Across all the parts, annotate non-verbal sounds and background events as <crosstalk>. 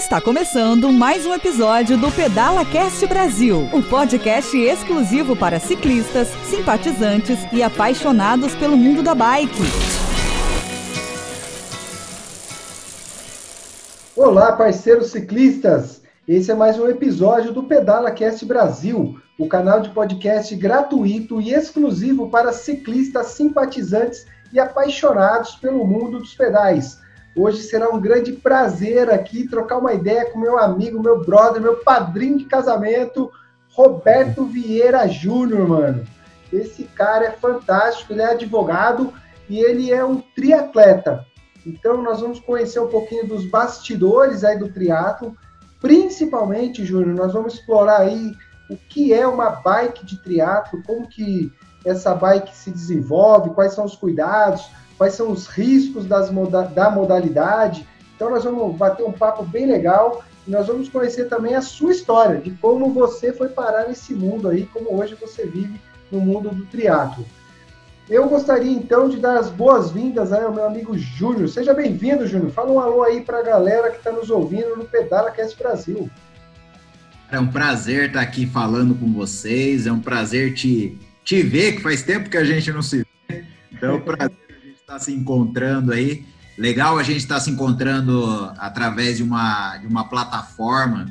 Está começando mais um episódio do Pedala Cast Brasil, um podcast exclusivo para ciclistas, simpatizantes e apaixonados pelo mundo da bike. Olá, parceiros ciclistas! Esse é mais um episódio do Pedala Cast Brasil, o canal de podcast gratuito e exclusivo para ciclistas, simpatizantes e apaixonados pelo mundo dos pedais. Hoje será um grande prazer aqui trocar uma ideia com meu amigo, meu brother, meu padrinho de casamento, Roberto Vieira Júnior, mano. Esse cara é fantástico, ele é advogado e ele é um triatleta. Então nós vamos conhecer um pouquinho dos bastidores aí do triatlo, principalmente, Júnior, nós vamos explorar aí o que é uma bike de triatlo, como que essa bike se desenvolve, quais são os cuidados, quais são os riscos moda da modalidade. Então, nós vamos bater um papo bem legal e nós vamos conhecer também a sua história, de como você foi parar nesse mundo aí, como hoje você vive no mundo do triatlo. Eu gostaria então de dar as boas-vindas ao meu amigo Júnior. Seja bem-vindo, Júnior. Fala um alô aí para a galera que está nos ouvindo no Pedala Cast Brasil. É um prazer estar aqui falando com vocês, é um prazer te, te ver, que faz tempo que a gente não se vê. Então, é um prazer está se encontrando aí. Legal a gente estar tá se encontrando através de uma, de uma plataforma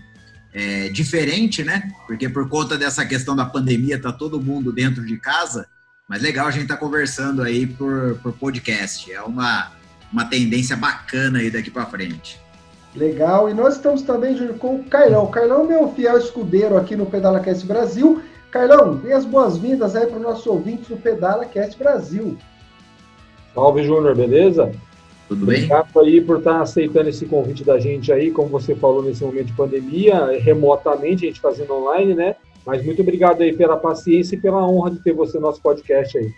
é, diferente, né? Porque por conta dessa questão da pandemia, tá todo mundo dentro de casa, mas legal a gente tá conversando aí por, por podcast. É uma, uma tendência bacana aí daqui para frente. Legal, e nós estamos também Júnior, com o Carlão. O Carlão é meu fiel escudeiro aqui no Pedala Cast Brasil. Carlão, dê as boas-vindas aí para o nosso ouvinte do Pedala Cast Brasil. Salve, Júnior, beleza? Tudo bem? Obrigado aí por estar aceitando esse convite da gente aí, como você falou nesse momento de pandemia, remotamente, a gente fazendo online, né? Mas muito obrigado aí pela paciência e pela honra de ter você no nosso podcast aí.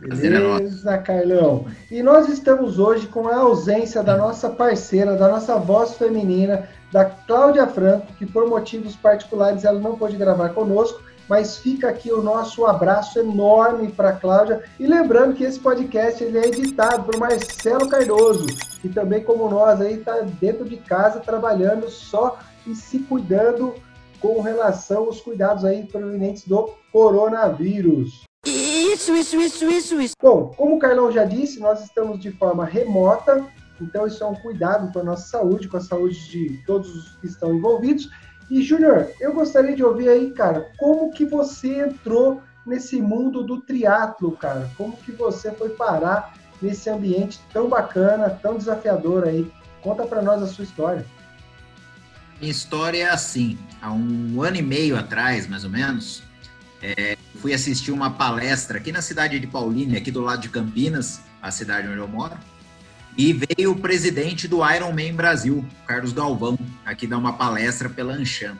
Beleza, Carlão. E nós estamos hoje com a ausência da nossa parceira, da nossa voz feminina, da Cláudia Franco, que por motivos particulares ela não pôde gravar conosco, mas fica aqui o nosso abraço enorme para a Cláudia. E lembrando que esse podcast ele é editado por Marcelo Cardoso, que também, como nós, aí está dentro de casa trabalhando só e se cuidando com relação aos cuidados aí provenientes do coronavírus. Isso, isso, isso, isso, isso. Bom, como o Carlão já disse, nós estamos de forma remota, então isso é um cuidado com a nossa saúde, com a saúde de todos os que estão envolvidos. E, Júnior, eu gostaria de ouvir aí, cara, como que você entrou nesse mundo do triatlo, cara? Como que você foi parar nesse ambiente tão bacana, tão desafiador aí? Conta para nós a sua história. Minha história é assim, há um ano e meio atrás, mais ou menos, é, fui assistir uma palestra aqui na cidade de Paulínia, aqui do lado de Campinas, a cidade onde eu moro, e veio o presidente do Ironman Brasil, Carlos Galvão, aqui dar uma palestra pela Anshan.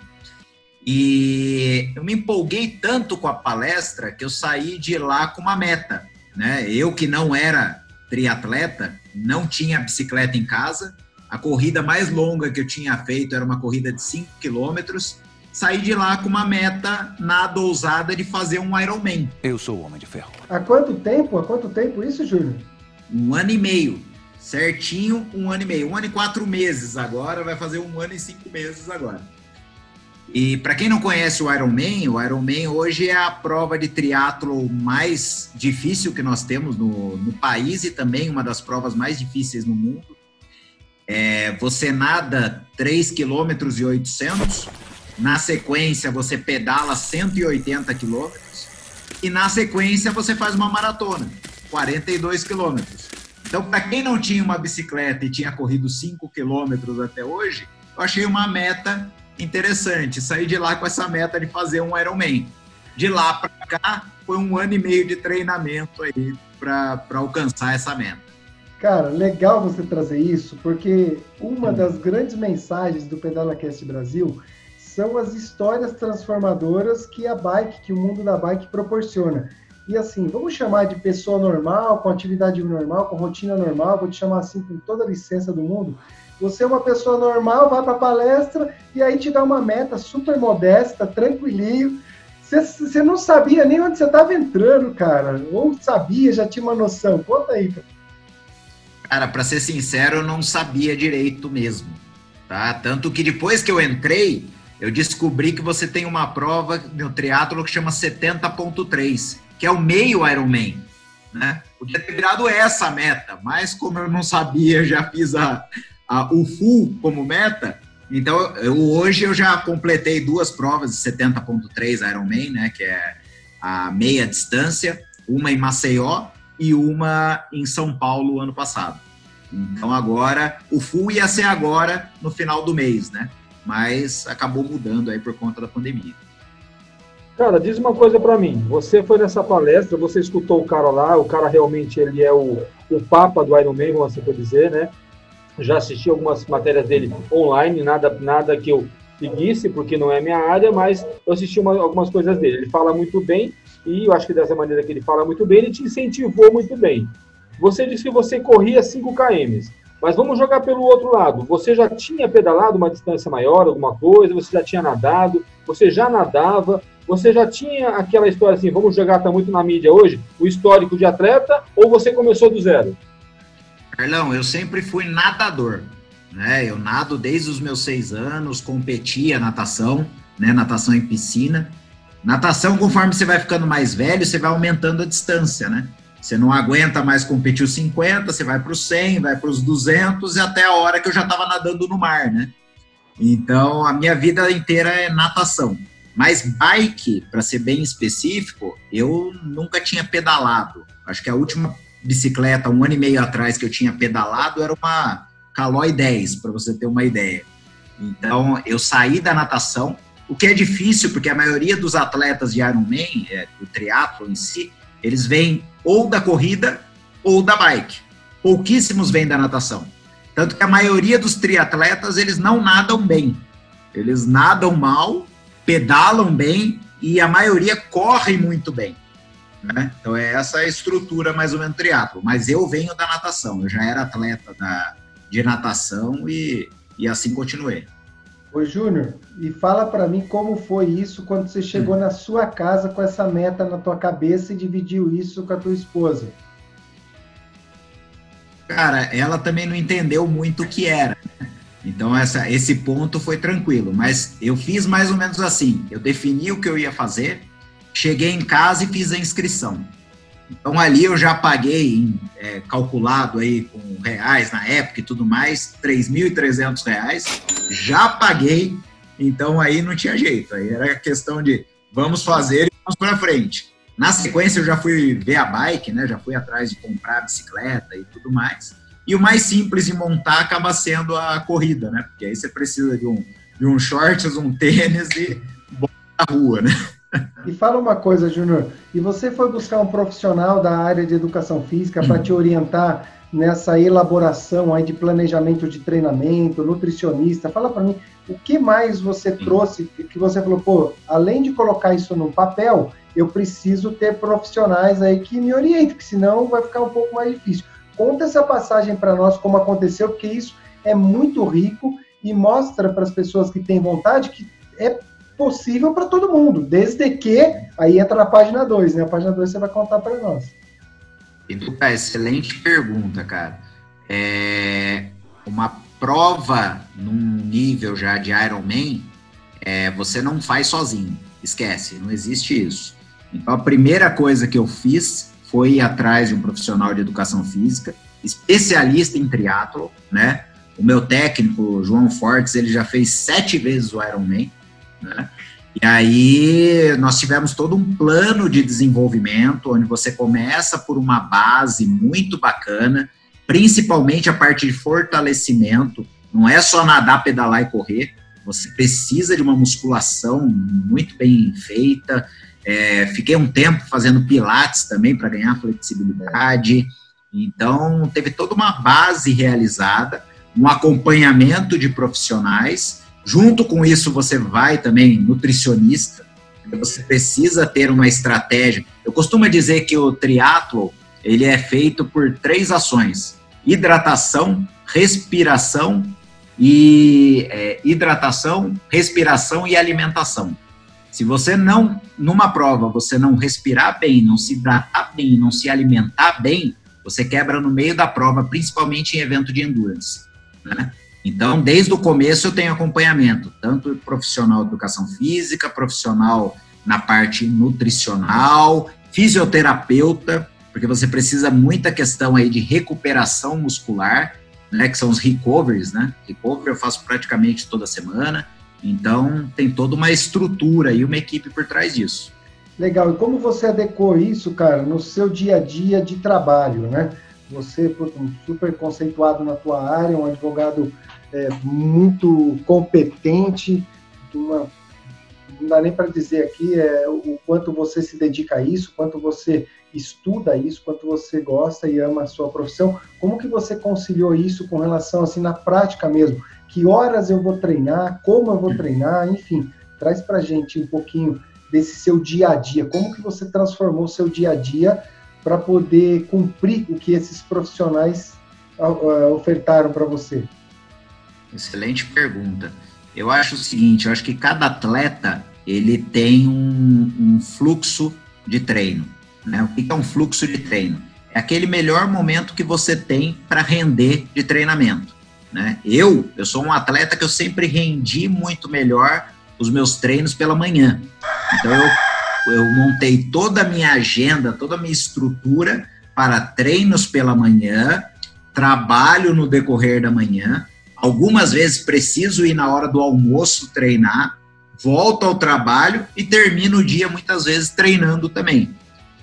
E eu me empolguei tanto com a palestra que eu saí de lá com uma meta. Né? Eu que não era triatleta, não tinha bicicleta em casa, a corrida mais longa que eu tinha feito era uma corrida de 5 quilômetros. Saí de lá com uma meta nada ousada de fazer um Ironman. Eu sou o Homem de Ferro. Há quanto tempo? Há quanto tempo isso, Júnior? Um ano e meio certinho um ano e meio, um ano e quatro meses agora, vai fazer um ano e cinco meses agora. E para quem não conhece o Ironman, o Ironman hoje é a prova de triatlo mais difícil que nós temos no, no país e também uma das provas mais difíceis no mundo. É, você nada 3 km e 800, na sequência você pedala 180 km e na sequência você faz uma maratona, 42 quilômetros. Então, para quem não tinha uma bicicleta e tinha corrido 5 quilômetros até hoje, eu achei uma meta interessante. Saí de lá com essa meta de fazer um Ironman. De lá para cá, foi um ano e meio de treinamento aí para alcançar essa meta. Cara, legal você trazer isso, porque uma das grandes mensagens do PedalaCast Brasil são as histórias transformadoras que a bike, que o mundo da bike proporciona. E assim, vamos chamar de pessoa normal, com atividade normal, com rotina normal, vou te chamar assim com toda a licença do mundo. Você é uma pessoa normal, vai para palestra e aí te dá uma meta super modesta, tranquilinho. Você não sabia nem onde você estava entrando, cara. Ou sabia, já tinha uma noção. Conta aí. Cara, para ser sincero, eu não sabia direito mesmo. tá? Tanto que depois que eu entrei, eu descobri que você tem uma prova no triatlo que chama 70.3, que é o meio Ironman, né? Podia ter virado essa meta, mas como eu não sabia, já fiz a, a o full como meta, então eu, hoje eu já completei duas provas de 70.3 Ironman, né, que é a meia distância, uma em Maceió e uma em São Paulo ano passado. Então agora o full ia ser agora no final do mês, né? Mas acabou mudando aí por conta da pandemia. Cara, diz uma coisa para mim. Você foi nessa palestra, você escutou o cara lá, o cara realmente ele é o, o papa do Iron Man, como você pode dizer, né? Já assisti algumas matérias dele online, nada, nada que eu seguisse, porque não é minha área, mas eu assisti uma, algumas coisas dele. Ele fala muito bem, e eu acho que dessa maneira que ele fala muito bem, ele te incentivou muito bem. Você disse que você corria 5 km, mas vamos jogar pelo outro lado. Você já tinha pedalado uma distância maior, alguma coisa, você já tinha nadado, você já nadava, você já tinha aquela história assim, vamos jogar, tá muito na mídia hoje, o histórico de atleta, ou você começou do zero? Carlão, eu sempre fui nadador, né? Eu nado desde os meus seis anos, competia natação, né? Natação em piscina. Natação, conforme você vai ficando mais velho, você vai aumentando a distância, né? Você não aguenta mais competir os 50, você vai para os 100, vai para os 200 e até a hora que eu já estava nadando no mar, né? Então, a minha vida inteira é natação. Mas bike, para ser bem específico, eu nunca tinha pedalado. Acho que a última bicicleta, um ano e meio atrás, que eu tinha pedalado era uma Caloi 10, para você ter uma ideia. Então, eu saí da natação, o que é difícil, porque a maioria dos atletas de Ironman, é, do triatlo em si, eles vêm ou da corrida ou da bike. Pouquíssimos vêm da natação. Tanto que a maioria dos triatletas, eles não nadam bem. Eles nadam mal, pedalam bem e a maioria corre muito bem. Né? Então é essa a estrutura mais ou menos triatlo. Mas eu venho da natação, eu já era atleta da, de natação e, e assim continuei. Ô Júnior, e fala para mim como foi isso quando você chegou hum. na sua casa com essa meta na tua cabeça e dividiu isso com a tua esposa. Cara, ela também não entendeu muito o que era. Então essa, esse ponto foi tranquilo, mas eu fiz mais ou menos assim. Eu defini o que eu ia fazer, cheguei em casa e fiz a inscrição. Então ali eu já paguei, é, calculado aí com reais na época e tudo mais, R$ 3.300, já paguei, então aí não tinha jeito, aí era questão de vamos fazer e vamos para frente. Na sequência eu já fui ver a bike, né, já fui atrás de comprar a bicicleta e tudo mais, e o mais simples de montar acaba sendo a corrida, né, porque aí você precisa de um, de um shorts, um tênis e bola na rua, né. E fala uma coisa, Júnior, e você foi buscar um profissional da área de educação física para te orientar nessa elaboração aí de planejamento de treinamento, nutricionista? Fala para mim, o que mais você trouxe que você falou, pô, além de colocar isso num papel, eu preciso ter profissionais aí que me orientem, porque senão vai ficar um pouco mais difícil. Conta essa passagem para nós, como aconteceu, porque isso é muito rico e mostra para as pessoas que têm vontade que é possível para todo mundo, desde que aí entra na página 2, né? A página 2 você vai contar para nós. Educa, excelente pergunta, cara. É uma prova num nível já de Ironman, é, você não faz sozinho. Esquece, não existe isso. Então a primeira coisa que eu fiz foi atrás de um profissional de educação física, especialista em triatlo, né? O meu técnico, João Fortes, ele já fez sete vezes o Ironman né? E aí nós tivemos todo um plano de desenvolvimento, onde você começa por uma base muito bacana, principalmente a parte de fortalecimento. Não é só nadar, pedalar e correr. Você precisa de uma musculação muito bem feita. É, fiquei um tempo fazendo pilates também para ganhar flexibilidade. Então, teve toda uma base realizada, um acompanhamento de profissionais Junto com isso, você vai também nutricionista. Você precisa ter uma estratégia. Eu costumo dizer que o triatlo ele é feito por três ações: hidratação, respiração e é, hidratação, respiração e alimentação. Se você não, numa prova, você não respirar bem, não se hidratar bem, não se alimentar bem, você quebra no meio da prova, principalmente em evento de endurance. Né? Então, desde o começo eu tenho acompanhamento, tanto profissional de educação física, profissional na parte nutricional, fisioterapeuta, porque você precisa muita questão aí de recuperação muscular, né, que são os recoveries, né? Recovery eu faço praticamente toda semana, então tem toda uma estrutura e uma equipe por trás disso. Legal. E como você adequou isso, cara, no seu dia a dia de trabalho, né? Você, super conceituado na tua área, um advogado é, muito competente, uma, não dá nem para dizer aqui é, o quanto você se dedica a isso, quanto você estuda isso, quanto você gosta e ama a sua profissão. Como que você conciliou isso com relação, assim, na prática mesmo? Que horas eu vou treinar, como eu vou treinar, enfim, traz para gente um pouquinho desse seu dia a dia. Como que você transformou o seu dia a dia para poder cumprir o que esses profissionais uh, ofertaram para você? Excelente pergunta. Eu acho o seguinte, eu acho que cada atleta ele tem um, um fluxo de treino. Né? O que é um fluxo de treino? É aquele melhor momento que você tem para render de treinamento. Né? Eu, eu sou um atleta que eu sempre rendi muito melhor os meus treinos pela manhã. Então eu, eu montei toda a minha agenda, toda a minha estrutura para treinos pela manhã, trabalho no decorrer da manhã. Algumas vezes preciso ir na hora do almoço treinar, volto ao trabalho e termino o dia muitas vezes treinando também.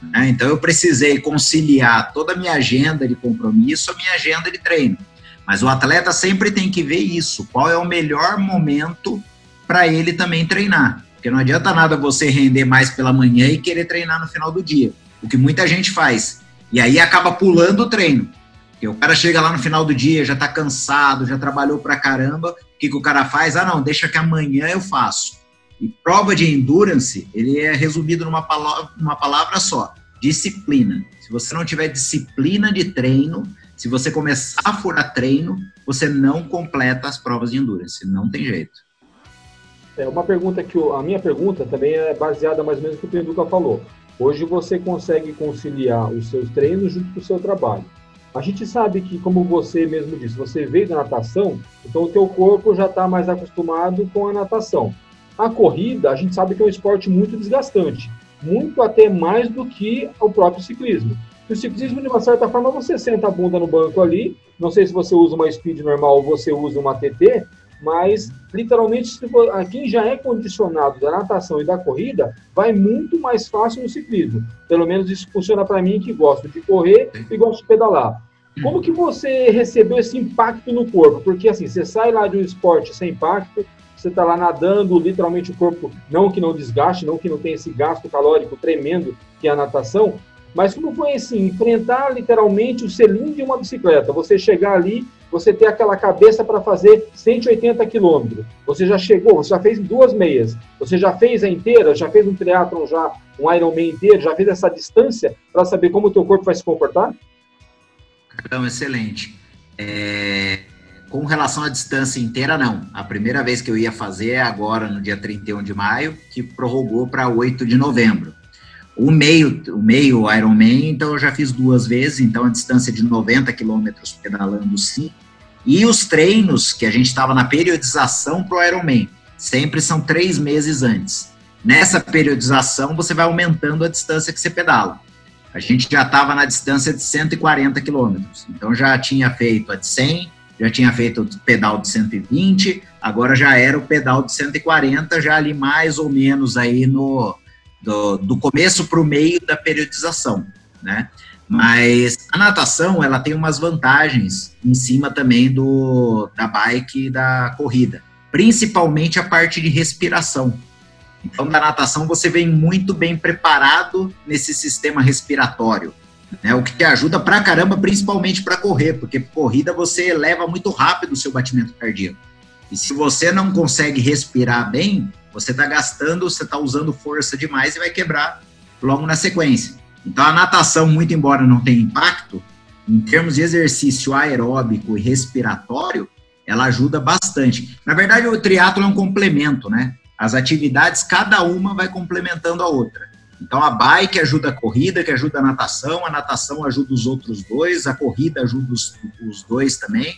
Né? Então eu precisei conciliar toda a minha agenda de compromisso, a minha agenda de treino. Mas o atleta sempre tem que ver isso, qual é o melhor momento para ele também treinar. Porque não adianta nada você render mais pela manhã e querer treinar no final do dia. O que muita gente faz. E aí acaba pulando o treino. Porque o cara chega lá no final do dia, já está cansado, já trabalhou pra caramba. O que, que o cara faz? Ah, não, deixa que amanhã eu faço. E prova de endurance, ele é resumido numa palavra, numa palavra só: disciplina. Se você não tiver disciplina de treino, se você começar a furar treino, você não completa as provas de endurance. Não tem jeito. É uma pergunta que a minha pergunta também é baseada mais ou menos no que o Pedro falou. Hoje você consegue conciliar os seus treinos junto com o seu trabalho. A gente sabe que, como você mesmo disse, você veio da natação, então o teu corpo já está mais acostumado com a natação. A corrida, a gente sabe que é um esporte muito desgastante, muito até mais do que o próprio ciclismo. O ciclismo, de uma certa forma, você senta a bunda no banco ali, não sei se você usa uma speed normal ou você usa uma TT, mas literalmente quem já é condicionado da natação e da corrida vai muito mais fácil no ciclismo. Pelo menos isso funciona para mim que gosto de correr e gosto de pedalar. Como que você recebeu esse impacto no corpo? Porque assim, você sai lá de um esporte sem impacto, você está lá nadando, literalmente o corpo, não que não desgaste, não que não tenha esse gasto calórico tremendo que é a natação, mas como foi assim, enfrentar literalmente o selim de uma bicicleta, você chegar ali, você ter aquela cabeça para fazer 180 quilômetros, você já chegou, você já fez duas meias, você já fez a inteira, já fez um triatlon, já um Ironman inteiro, já fez essa distância para saber como o teu corpo vai se comportar? Então, excelente. É, com relação à distância inteira, não. A primeira vez que eu ia fazer é agora, no dia 31 de maio, que prorrogou para 8 de novembro. O meio, o meio Ironman, então eu já fiz duas vezes, então a distância de 90 quilômetros pedalando sim. E os treinos, que a gente estava na periodização para o Ironman, sempre são três meses antes. Nessa periodização, você vai aumentando a distância que você pedala. A gente já estava na distância de 140 quilômetros, então já tinha feito a de 100, já tinha feito o pedal de 120, agora já era o pedal de 140, já ali mais ou menos aí no do, do começo para o meio da periodização, né? Mas a natação ela tem umas vantagens em cima também do da bike e da corrida, principalmente a parte de respiração. Então, na natação você vem muito bem preparado nesse sistema respiratório né? O que te ajuda pra caramba, principalmente para correr, porque corrida você eleva muito rápido o seu batimento cardíaco. E se você não consegue respirar bem, você está gastando, você está usando força demais e vai quebrar logo na sequência. Então a natação, muito embora não tenha impacto, em termos de exercício aeróbico e respiratório, ela ajuda bastante. Na verdade, o triatlo é um complemento, né? As atividades, cada uma vai complementando a outra. Então a bike ajuda a corrida, que ajuda a natação, a natação ajuda os outros dois, a corrida ajuda os, os dois também.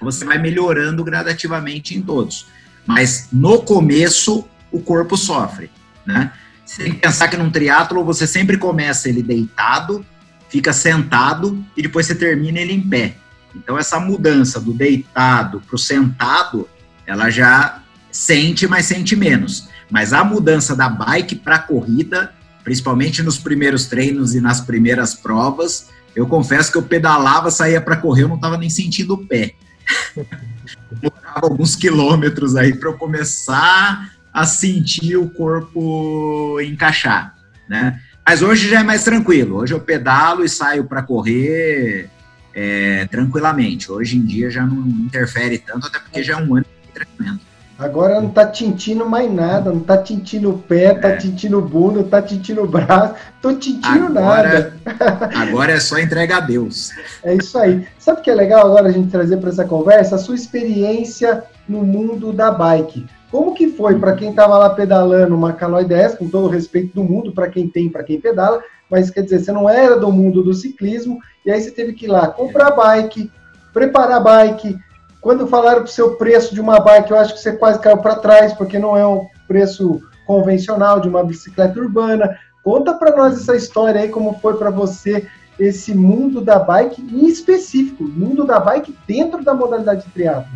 Você vai melhorando gradativamente em todos. Mas no começo, o corpo sofre, né? Você tem que pensar que num triatlo você sempre começa ele deitado, fica sentado e depois você termina ele em pé. Então essa mudança do deitado para o sentado, ela já sente, mas sente menos. Mas a mudança da bike para corrida, principalmente nos primeiros treinos e nas primeiras provas, eu confesso que eu pedalava, saía para correr, eu não estava nem sentindo o pé. <laughs> Alguns quilômetros aí para eu começar a sentir o corpo encaixar, né? Mas hoje já é mais tranquilo. Hoje eu pedalo e saio para correr é, tranquilamente. Hoje em dia já não interfere tanto, até porque já é um ano de treinamento. Agora não tá tintindo mais nada, não tá tintindo o pé, tá é. tintindo o bunda, tá tintindo o braço, tô tintindo agora, nada. agora é só entrega a Deus. É isso aí. Sabe o que é legal agora a gente trazer para essa conversa? A sua experiência no mundo da bike. Como que foi para quem estava lá pedalando uma Caloi 10, com todo o respeito do mundo, para quem tem, para quem pedala, mas quer dizer, você não era do mundo do ciclismo, e aí você teve que ir lá comprar bike, preparar bike, quando falaram para o seu preço de uma bike, eu acho que você quase caiu para trás, porque não é um preço convencional de uma bicicleta urbana. Conta para nós essa história aí, como foi para você esse mundo da bike, em específico, mundo da bike dentro da modalidade de triatlo.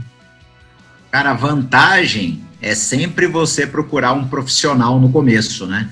Cara, a vantagem é sempre você procurar um profissional no começo, né?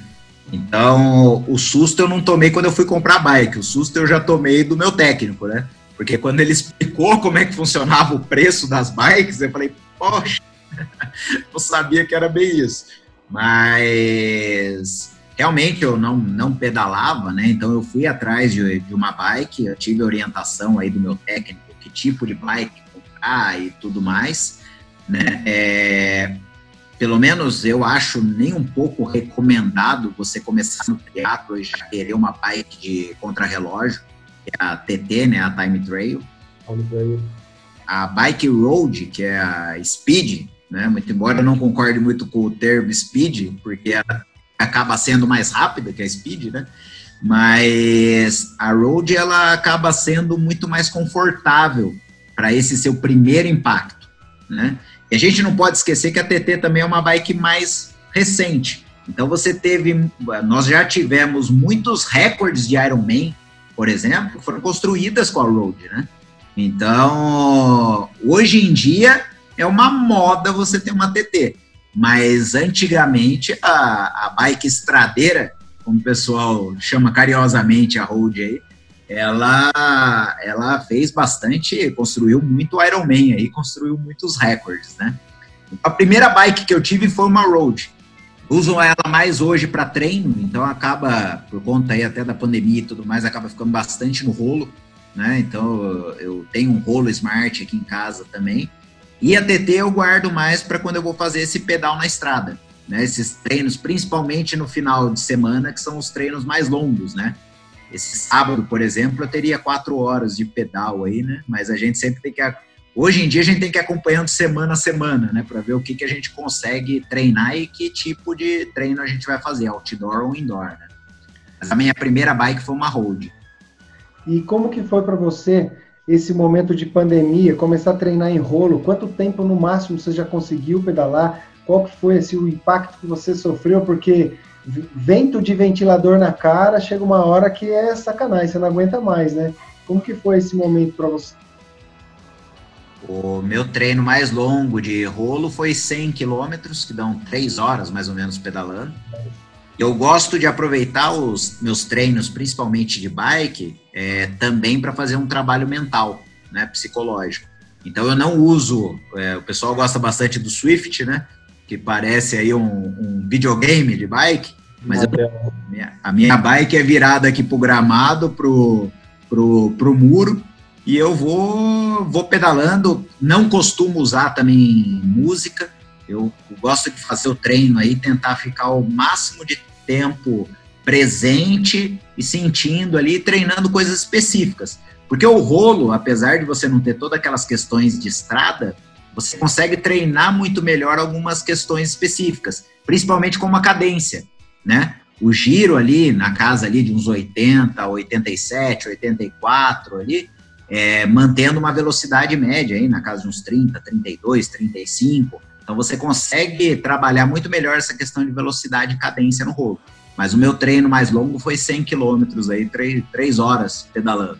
Então, o susto eu não tomei quando eu fui comprar bike, o susto eu já tomei do meu técnico, né? Porque quando ele explicou como é que funcionava o preço das bikes, eu falei, poxa, <laughs> não sabia que era bem isso. Mas realmente eu não, não pedalava, né? Então eu fui atrás de, de uma bike, eu tive orientação aí do meu técnico, que tipo de bike comprar e tudo mais, né? É, pelo menos eu acho nem um pouco recomendado você começar no teatro e já querer uma bike de contrarrelógio, a TT, né, a Time Trail. Time Trail. A Bike Road, que é a Speed, né, muito embora eu não concorde muito com o termo Speed, porque ela acaba sendo mais rápida que a Speed, né, mas a Road ela acaba sendo muito mais confortável para esse seu primeiro impacto, né? E a gente não pode esquecer que a TT também é uma bike mais recente. Então você teve, nós já tivemos muitos recordes de Ironman por exemplo, foram construídas com a Road, né? Então, hoje em dia é uma moda você ter uma TT, mas antigamente a, a bike estradeira, como o pessoal chama carinhosamente a Road aí, ela, ela fez bastante, construiu muito Ironman aí, construiu muitos recordes, né? A primeira bike que eu tive foi uma Road usam ela mais hoje para treino, então acaba, por conta aí até da pandemia e tudo mais, acaba ficando bastante no rolo, né? Então eu tenho um rolo smart aqui em casa também. E a TT eu guardo mais para quando eu vou fazer esse pedal na estrada, né? Esses treinos, principalmente no final de semana, que são os treinos mais longos, né? Esse sábado, por exemplo, eu teria quatro horas de pedal aí, né? Mas a gente sempre tem que Hoje em dia a gente tem que ir acompanhando semana a semana, né, para ver o que, que a gente consegue treinar e que tipo de treino a gente vai fazer, outdoor ou indoor. Né? Mas a minha primeira bike foi uma road. E como que foi para você esse momento de pandemia, começar a treinar em rolo? Quanto tempo no máximo você já conseguiu pedalar? Qual que foi esse, o impacto que você sofreu? Porque vento de ventilador na cara, chega uma hora que é sacanagem, você não aguenta mais, né? Como que foi esse momento para você? O meu treino mais longo de rolo foi 100 quilômetros, que dão 3 horas mais ou menos pedalando. Eu gosto de aproveitar os meus treinos, principalmente de bike, é, também para fazer um trabalho mental, né, psicológico. Então eu não uso, é, o pessoal gosta bastante do Swift, né, que parece aí um, um videogame de bike, mas eu, a minha bike é virada aqui pro gramado, pro, pro, pro muro, e eu vou, vou pedalando, não costumo usar também música, eu gosto de fazer o treino aí, tentar ficar o máximo de tempo presente e sentindo ali, treinando coisas específicas. Porque o rolo, apesar de você não ter todas aquelas questões de estrada, você consegue treinar muito melhor algumas questões específicas, principalmente como a cadência, né? O giro ali, na casa ali de uns 80, 87, 84 ali, é, mantendo uma velocidade média aí na casa de uns 30, 32, 35. Então você consegue trabalhar muito melhor essa questão de velocidade e cadência no rolo. Mas o meu treino mais longo foi 100 quilômetros aí, 3, 3 horas pedalando.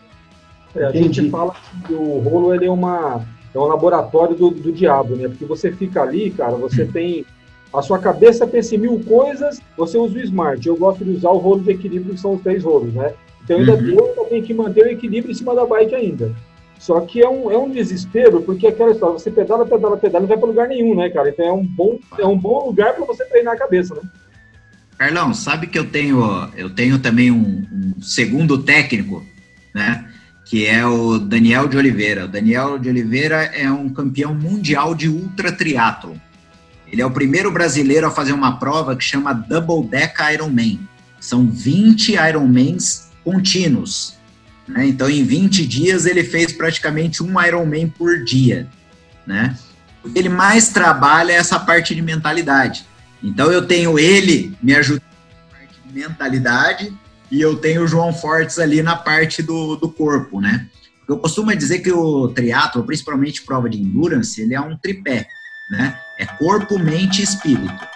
É, a gente fala que o rolo ele é, uma, é um laboratório do, do diabo, né? Porque você fica ali, cara, você hum. tem a sua cabeça pensa em mil coisas, você usa o Smart. Eu gosto de usar o rolo de equilíbrio, que são os três rolos, né? Então ainda uhum. eu tenho que manter o equilíbrio em cima da bike ainda. Só que é um, é um desespero, porque aquela história, você pedala, pedala, pedala, não vai para lugar nenhum, né, cara? Então é um bom, é um bom lugar para você treinar a cabeça, né? Carlão, sabe que eu tenho, eu tenho também um, um segundo técnico, né? Que é o Daniel de Oliveira. O Daniel de Oliveira é um campeão mundial de ultra triatlo. Ele é o primeiro brasileiro a fazer uma prova que chama Double Deck Ironman. São 20 Ironmans contínuos. Né? Então, em 20 dias, ele fez praticamente um Ironman por dia. Né? O que ele mais trabalha é essa parte de mentalidade. Então, eu tenho ele me ajudando na parte de mentalidade e eu tenho o João Fortes ali na parte do, do corpo, né? Eu costumo dizer que o triatlo, principalmente prova de endurance, ele é um tripé, né? É corpo, mente e espírito.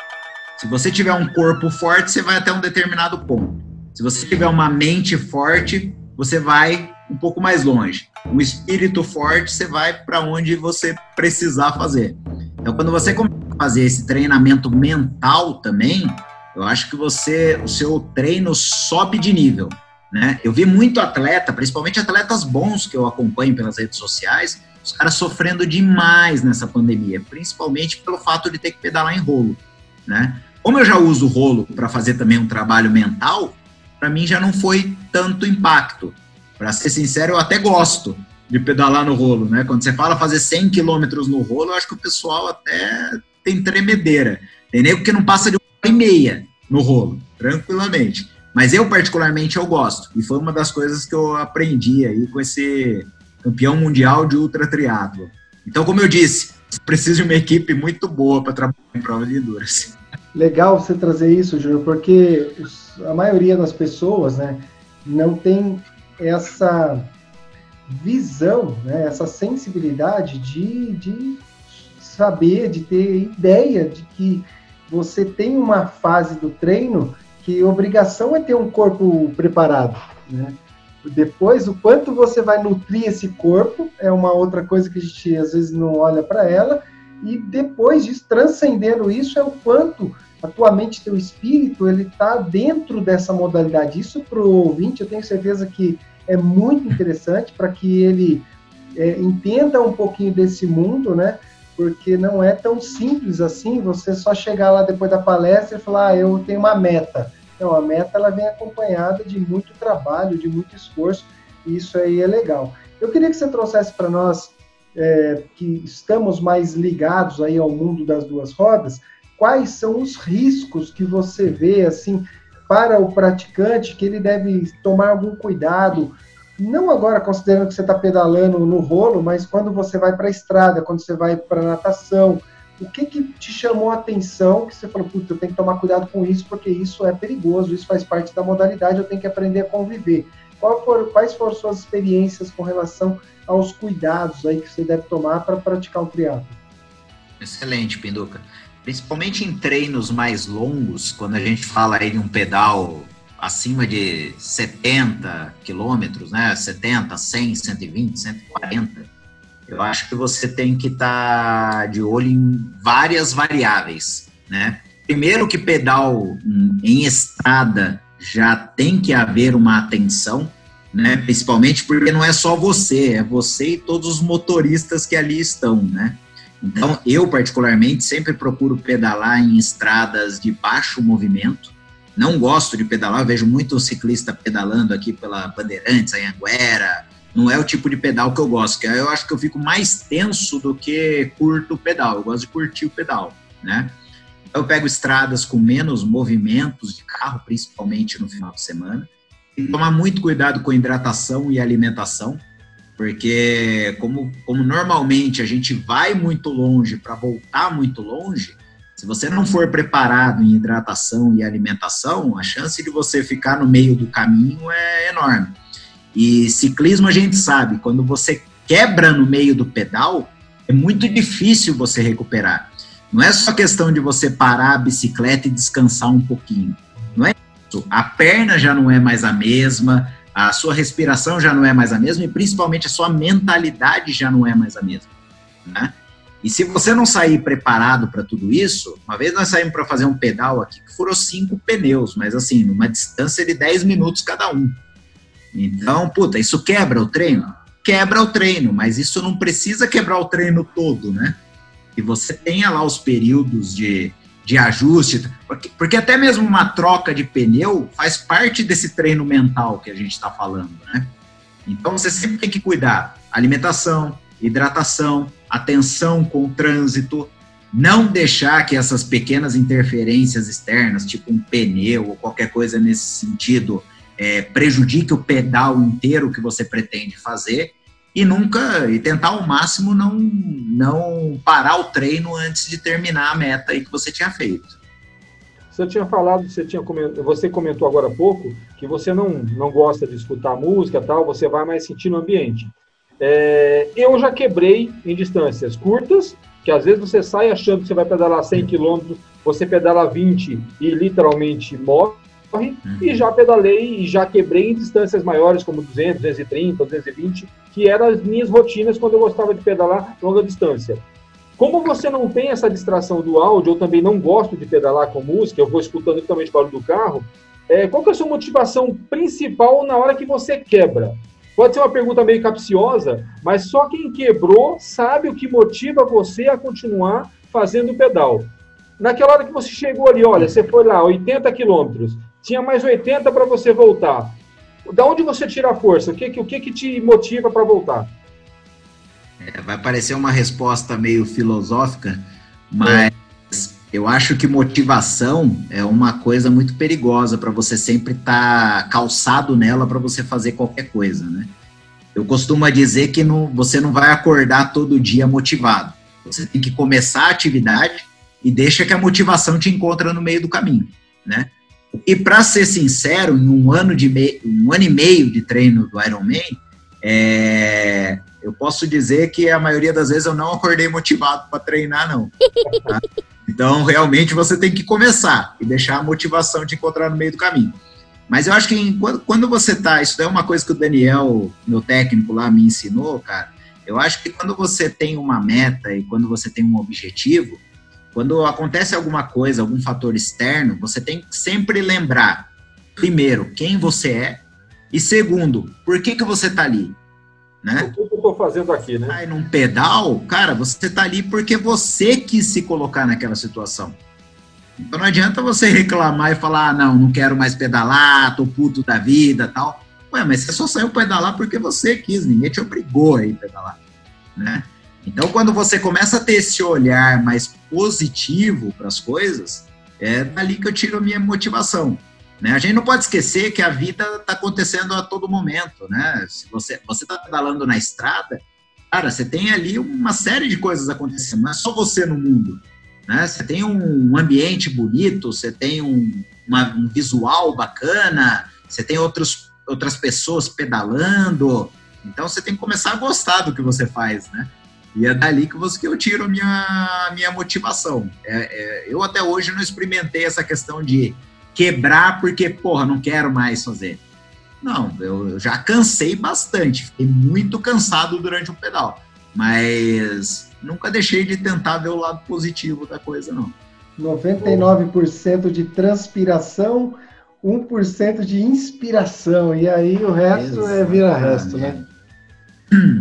Se você tiver um corpo forte, você vai até um determinado ponto. Se você tiver uma mente forte, você vai um pouco mais longe. Um espírito forte, você vai para onde você precisar fazer. Então, quando você começa a fazer esse treinamento mental também, eu acho que você, o seu treino sobe de nível. Né? Eu vi muito atleta, principalmente atletas bons que eu acompanho pelas redes sociais, os caras sofrendo demais nessa pandemia, principalmente pelo fato de ter que pedalar em rolo, né? Como eu já uso rolo para fazer também um trabalho mental, para mim já não foi tanto impacto. Para ser sincero, eu até gosto de pedalar no rolo, né? Quando você fala fazer 100 quilômetros no rolo, eu acho que o pessoal até tem tremedeira. Tem nego que não passa de uma e meia no rolo, tranquilamente. Mas eu, particularmente, eu gosto. E foi uma das coisas que eu aprendi aí com esse campeão mundial de ultra triatlo. Então, como eu disse, preciso de uma equipe muito boa para trabalhar em prova de endurance. Legal você trazer isso, Júnior, porque a maioria das pessoas, né, não tem essa visão, né, essa sensibilidade de, de saber, de ter ideia de que você tem uma fase do treino que obrigação é ter um corpo preparado, né? Depois, o quanto você vai nutrir esse corpo é uma outra coisa que a gente às vezes não olha para ela. E depois disso, transcendendo isso, é o quanto a tua mente, teu espírito, ele está dentro dessa modalidade. Isso para o ouvinte, eu tenho certeza que é muito interessante para que ele é, entenda um pouquinho desse mundo, né? Porque não é tão simples assim você só chegar lá depois da palestra e falar, ah, eu tenho uma meta. Então, a meta ela vem acompanhada de muito trabalho, de muito esforço, e isso aí é legal. Eu queria que você trouxesse para nós, é, que estamos mais ligados aí ao mundo das duas rodas, quais são os riscos que você vê, assim, para o praticante, que ele deve tomar algum cuidado, não agora considerando que você está pedalando no rolo, mas quando você vai para a estrada, quando você vai para natação, o que, que te chamou a atenção que você falou, putz, eu tenho que tomar cuidado com isso, porque isso é perigoso, isso faz parte da modalidade, eu tenho que aprender a conviver. For, quais foram suas experiências com relação aos cuidados aí que você deve tomar para praticar o triatlo? Excelente, Pinduca. Principalmente em treinos mais longos, quando a gente fala aí de um pedal acima de 70 quilômetros, né? 70, 100, 120, 140 eu acho que você tem que estar tá de olho em várias variáveis, né? Primeiro que pedal em estrada já tem que haver uma atenção, né? Principalmente porque não é só você, é você e todos os motoristas que ali estão, né? Então, eu particularmente sempre procuro pedalar em estradas de baixo movimento. Não gosto de pedalar, vejo muito ciclista pedalando aqui pela Bandeirantes, Anhanguera, não é o tipo de pedal que eu gosto, que eu acho que eu fico mais tenso do que curto o pedal, eu gosto de curtir o pedal, né? Então, eu pego estradas com menos movimentos de carro, principalmente no final de semana, tomar muito cuidado com hidratação e alimentação, porque como, como normalmente a gente vai muito longe para voltar muito longe, se você não for preparado em hidratação e alimentação, a chance de você ficar no meio do caminho é enorme. E ciclismo a gente sabe, quando você quebra no meio do pedal, é muito difícil você recuperar. Não é só questão de você parar a bicicleta e descansar um pouquinho. Não é A perna já não é mais a mesma, a sua respiração já não é mais a mesma e principalmente a sua mentalidade já não é mais a mesma. Né? E se você não sair preparado para tudo isso, uma vez nós saímos para fazer um pedal aqui que foram cinco pneus, mas assim, numa distância de 10 minutos cada um. Então, puta, isso quebra o treino? Quebra o treino, mas isso não precisa quebrar o treino todo, né? E você tenha lá os períodos de, de ajuste, porque, porque até mesmo uma troca de pneu faz parte desse treino mental que a gente está falando, né? Então você sempre tem que cuidar alimentação, hidratação, atenção com o trânsito, não deixar que essas pequenas interferências externas, tipo um pneu ou qualquer coisa nesse sentido, é, prejudique o pedal inteiro que você pretende fazer e nunca e tentar ao máximo não não parar o treino antes de terminar a meta aí que você tinha feito. Você tinha falado, você tinha você comentou agora há pouco que você não não gosta de escutar música tal, você vai mais sentir no ambiente. É, eu já quebrei em distâncias curtas, que às vezes você sai achando que você vai pedalar 100 km, você pedala 20 e literalmente morre uhum. e já pedalei e já quebrei em distâncias maiores, como 200, 230, 220, que eram as minhas rotinas quando eu gostava de pedalar longa distância. Como você não tem essa distração do áudio, eu também não gosto de pedalar com música, eu vou escutando totalmente o barulho do carro, é, qual que é a sua motivação principal na hora que você quebra? Pode ser uma pergunta meio capciosa, mas só quem quebrou sabe o que motiva você a continuar fazendo o pedal. Naquela hora que você chegou ali, olha, você foi lá, 80 quilômetros, tinha mais 80 para você voltar. Da onde você tira a força? O que, o que, que te motiva para voltar? É, vai parecer uma resposta meio filosófica, mas eu acho que motivação é uma coisa muito perigosa para você sempre estar tá calçado nela para você fazer qualquer coisa, né? Eu costumo dizer que não, você não vai acordar todo dia motivado. Você tem que começar a atividade e deixa que a motivação te encontra no meio do caminho, né? E para ser sincero, em um ano, de me... um ano e meio de treino do Ironman, é... eu posso dizer que a maioria das vezes eu não acordei motivado para treinar, não. <laughs> Tá? Então, realmente, você tem que começar e deixar a motivação te encontrar no meio do caminho. Mas eu acho que quando, quando você tá, isso é uma coisa que o Daniel, meu técnico lá, me ensinou, cara. Eu acho que quando você tem uma meta e quando você tem um objetivo, quando acontece alguma coisa, algum fator externo, você tem que sempre lembrar, primeiro, quem você é, e segundo, por que, que você está ali? Né? O que eu estou fazendo aqui, né? Aí num pedal, cara, você está ali porque você quis se colocar naquela situação. Então não adianta você <laughs> reclamar e falar, ah, não, não quero mais pedalar, tô puto da vida tal. Ué, mas você só saiu pedalar porque você quis, ninguém te obrigou a ir pedalar, né? Então, quando você começa a ter esse olhar mais positivo para as coisas, é dali que eu tiro a minha motivação. Né? A gente não pode esquecer que a vida está acontecendo a todo momento. Né? Se você está pedalando na estrada, cara, você tem ali uma série de coisas acontecendo, não é só você no mundo. Né? Você tem um ambiente bonito, você tem um, uma, um visual bacana, você tem outros, outras pessoas pedalando. Então você tem que começar a gostar do que você faz, né? E é dali que, você, que eu tiro a minha, minha motivação. É, é, eu até hoje não experimentei essa questão de quebrar porque, porra, não quero mais fazer. Não, eu já cansei bastante, fiquei muito cansado durante o pedal. Mas nunca deixei de tentar ver o lado positivo da coisa, não. 99% de transpiração, 1% de inspiração. E aí o resto Exatamente. é vira resto, né?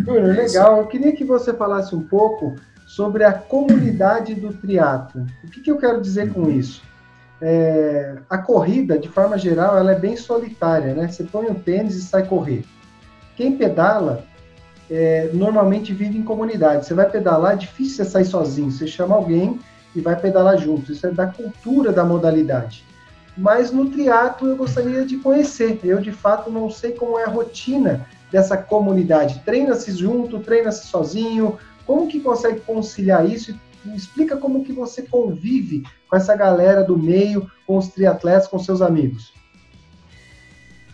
Júnior, legal. Eu queria que você falasse um pouco sobre a comunidade do triatlo. O que, que eu quero dizer com isso? É, a corrida, de forma geral, ela é bem solitária, né? Você põe o tênis e sai correr. Quem pedala é, normalmente vive em comunidade. Você vai pedalar, é difícil você sair sozinho. Você chama alguém e vai pedalar junto. Isso é da cultura da modalidade. Mas no triatlo eu gostaria de conhecer. Eu, de fato, não sei como é a rotina dessa comunidade? Treina-se junto, treina-se sozinho? Como que consegue conciliar isso? Explica como que você convive com essa galera do meio, com os triatletas, com seus amigos.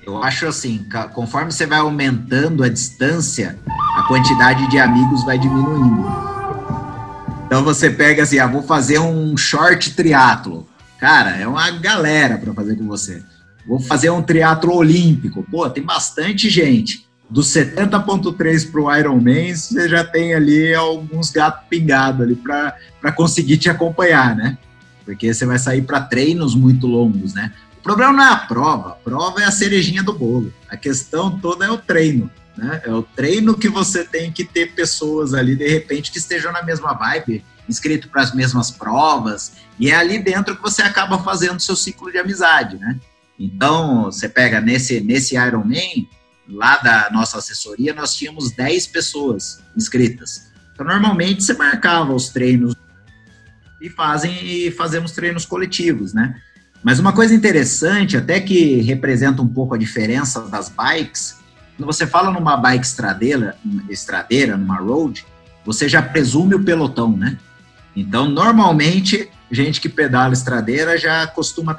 Eu acho assim, conforme você vai aumentando a distância, a quantidade de amigos vai diminuindo. Então você pega assim, ah, vou fazer um short triatlo. Cara, é uma galera para fazer com você. Vou fazer um triatlo olímpico. Pô, tem bastante gente. Do 70.3 para o Ironman, você já tem ali alguns gatos pingados ali para conseguir te acompanhar, né? Porque você vai sair para treinos muito longos, né? O problema não é a prova, a prova é a cerejinha do bolo. A questão toda é o treino. Né? É o treino que você tem que ter pessoas ali, de repente, que estejam na mesma vibe, inscrito para as mesmas provas, e é ali dentro que você acaba fazendo seu ciclo de amizade, né? Então, você pega nesse, nesse Ironman, lá da nossa assessoria, nós tínhamos 10 pessoas inscritas. Então, normalmente, você marcava os treinos e fazem e fazemos treinos coletivos, né? Mas uma coisa interessante, até que representa um pouco a diferença das bikes, quando você fala numa bike estradeira, estradeira, numa road, você já presume o pelotão, né? Então, normalmente, gente que pedala estradeira já costuma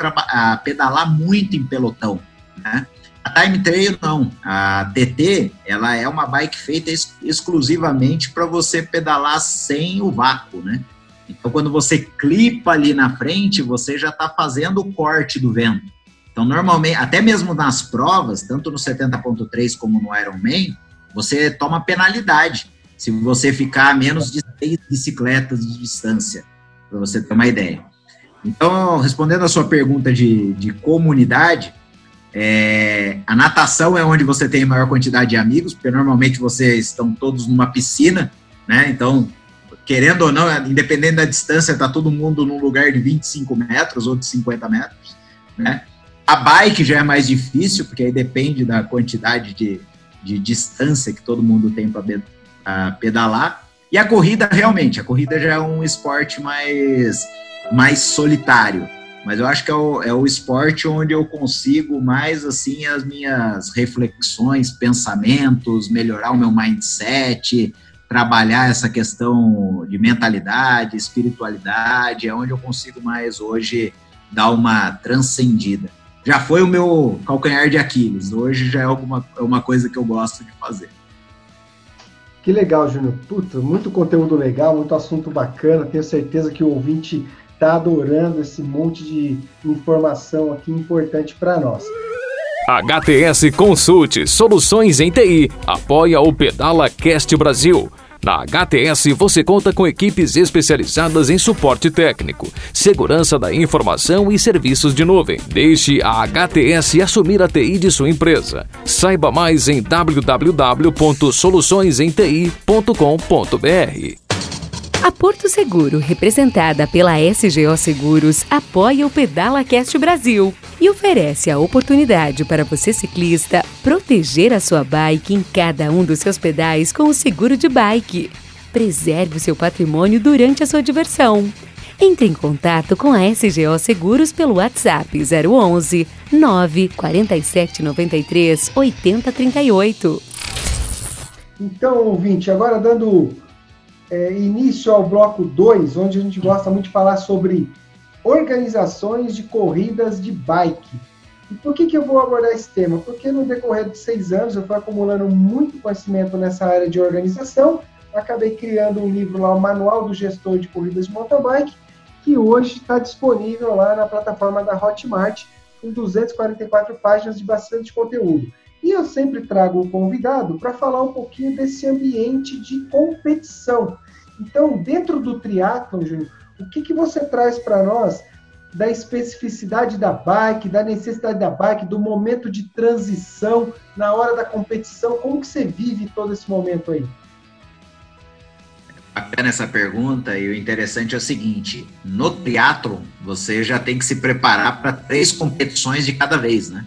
pedalar muito em pelotão, né? A Time Trail não. A TT, ela é uma bike feita ex exclusivamente para você pedalar sem o vácuo, né? Então, quando você clipa ali na frente, você já está fazendo o corte do vento. Então, normalmente, até mesmo nas provas, tanto no 70.3 como no Ironman, você toma penalidade se você ficar a menos de seis bicicletas de distância, para você ter uma ideia. Então, respondendo a sua pergunta de, de comunidade, é, a natação é onde você tem maior quantidade de amigos, porque normalmente vocês estão todos numa piscina, né? Então, querendo ou não, independente da distância, está todo mundo num lugar de 25 metros ou de 50 metros, né? A bike já é mais difícil, porque aí depende da quantidade de, de distância que todo mundo tem para pedalar. E a corrida, realmente, a corrida já é um esporte mais, mais solitário. Mas eu acho que é o, é o esporte onde eu consigo mais, assim, as minhas reflexões, pensamentos, melhorar o meu mindset, trabalhar essa questão de mentalidade, espiritualidade, é onde eu consigo mais hoje dar uma transcendida. Já foi o meu calcanhar de Aquiles, hoje já é alguma, é uma coisa que eu gosto de fazer. Que legal, Júnior. Puta, muito conteúdo legal, muito assunto bacana. Tenho certeza que o ouvinte está adorando esse monte de informação aqui importante para nós. HTS Consulte Soluções em TI apoia o Pedala Cast Brasil. Na HTS você conta com equipes especializadas em suporte técnico, segurança da informação e serviços de nuvem. Deixe a HTS assumir a TI de sua empresa. Saiba mais em www.soluçõesenti.com.br. A Porto Seguro, representada pela SGO Seguros, apoia o Pedala Cast Brasil e oferece a oportunidade para você ciclista proteger a sua bike em cada um dos seus pedais com o seguro de bike. Preserve o seu patrimônio durante a sua diversão. Entre em contato com a SGO Seguros pelo WhatsApp 011 947 93 8038. Então, ouvinte, agora dando é, início ao bloco 2, onde a gente gosta muito de falar sobre organizações de corridas de bike. E por que, que eu vou abordar esse tema? Porque no decorrer de seis anos eu fui acumulando muito conhecimento nessa área de organização, acabei criando um livro lá, o Manual do Gestor de Corridas de Mountain Bike, que hoje está disponível lá na plataforma da Hotmart, com 244 páginas de bastante conteúdo. E eu sempre trago um convidado para falar um pouquinho desse ambiente de competição. Então, dentro do triatlon, Júnior, o que, que você traz para nós da especificidade da bike, da necessidade da bike, do momento de transição na hora da competição? Como que você vive todo esse momento aí? Bacana essa pergunta e o interessante é o seguinte: no triatlo você já tem que se preparar para três competições de cada vez, né?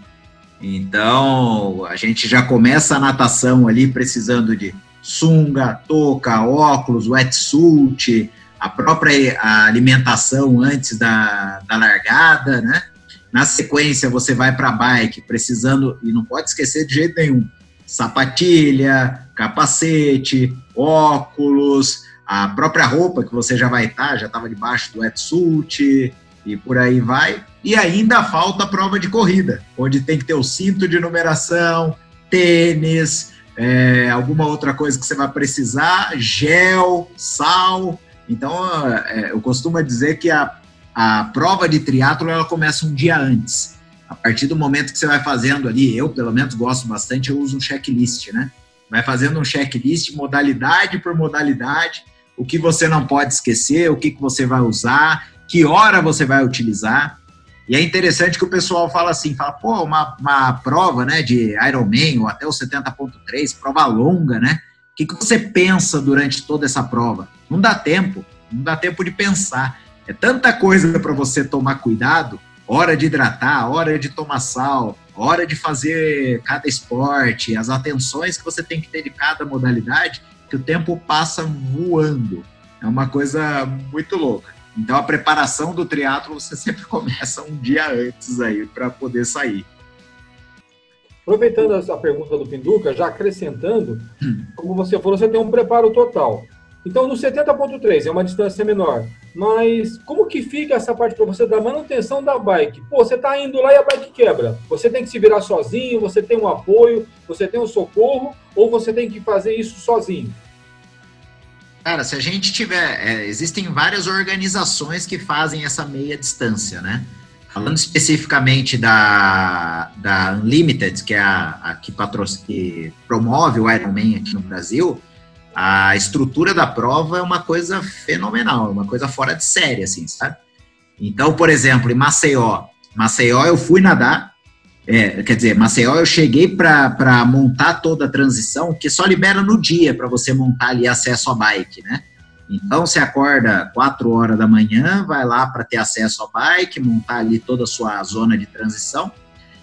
Então, a gente já começa a natação ali precisando de sunga, touca, óculos, wetsuit, a própria alimentação antes da, da largada, né? Na sequência, você vai para a bike precisando, e não pode esquecer de jeito nenhum, sapatilha, capacete, óculos, a própria roupa que você já vai estar, tá, já estava debaixo do wetsuit e por aí vai. E ainda falta a prova de corrida, onde tem que ter o cinto de numeração, tênis, é, alguma outra coisa que você vai precisar, gel, sal. Então, é, eu costumo dizer que a, a prova de triatlo ela começa um dia antes. A partir do momento que você vai fazendo ali, eu pelo menos gosto bastante, eu uso um checklist, né? Vai fazendo um checklist, modalidade por modalidade, o que você não pode esquecer, o que, que você vai usar, que hora você vai utilizar. E é interessante que o pessoal fala assim, fala, pô, uma, uma prova, né, de Ironman ou até o 70.3, prova longa, né? O que, que você pensa durante toda essa prova? Não dá tempo, não dá tempo de pensar. É tanta coisa para você tomar cuidado, hora de hidratar, hora de tomar sal, hora de fazer cada esporte, as atenções que você tem que ter de cada modalidade, que o tempo passa voando. É uma coisa muito louca. Então a preparação do triatlo você <laughs> sempre começa um dia antes aí para poder sair. Aproveitando essa pergunta do Pinduca, já acrescentando, hum. como você falou, você tem um preparo total. Então, no 70.3 é uma distância menor. Mas como que fica essa parte para você da manutenção da bike? Pô, você está indo lá e a bike quebra. Você tem que se virar sozinho, você tem um apoio, você tem um socorro, ou você tem que fazer isso sozinho? Cara, se a gente tiver. É, existem várias organizações que fazem essa meia distância, né? Falando especificamente da, da Unlimited, que é a, a que, que promove o Ironman aqui no Brasil, a estrutura da prova é uma coisa fenomenal, uma coisa fora de série, assim, sabe? Então, por exemplo, em Maceió, Maceió eu fui nadar, é, quer dizer, Maceió eu cheguei para montar toda a transição, que só libera no dia para você montar ali acesso à bike, né? Então, você acorda 4 horas da manhã, vai lá para ter acesso à bike, montar ali toda a sua zona de transição,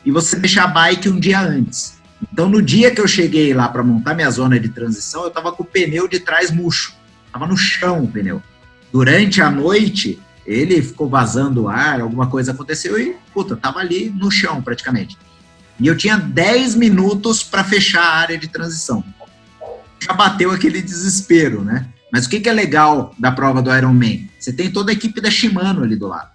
e você deixa a bike um dia antes. Então, no dia que eu cheguei lá para montar minha zona de transição, eu estava com o pneu de trás murcho, estava no chão o pneu. Durante a noite, ele ficou vazando ar, alguma coisa aconteceu e, puta, tava ali no chão praticamente. E eu tinha 10 minutos para fechar a área de transição. Já bateu aquele desespero, né? Mas o que, que é legal da prova do Ironman? Você tem toda a equipe da Shimano ali do lado.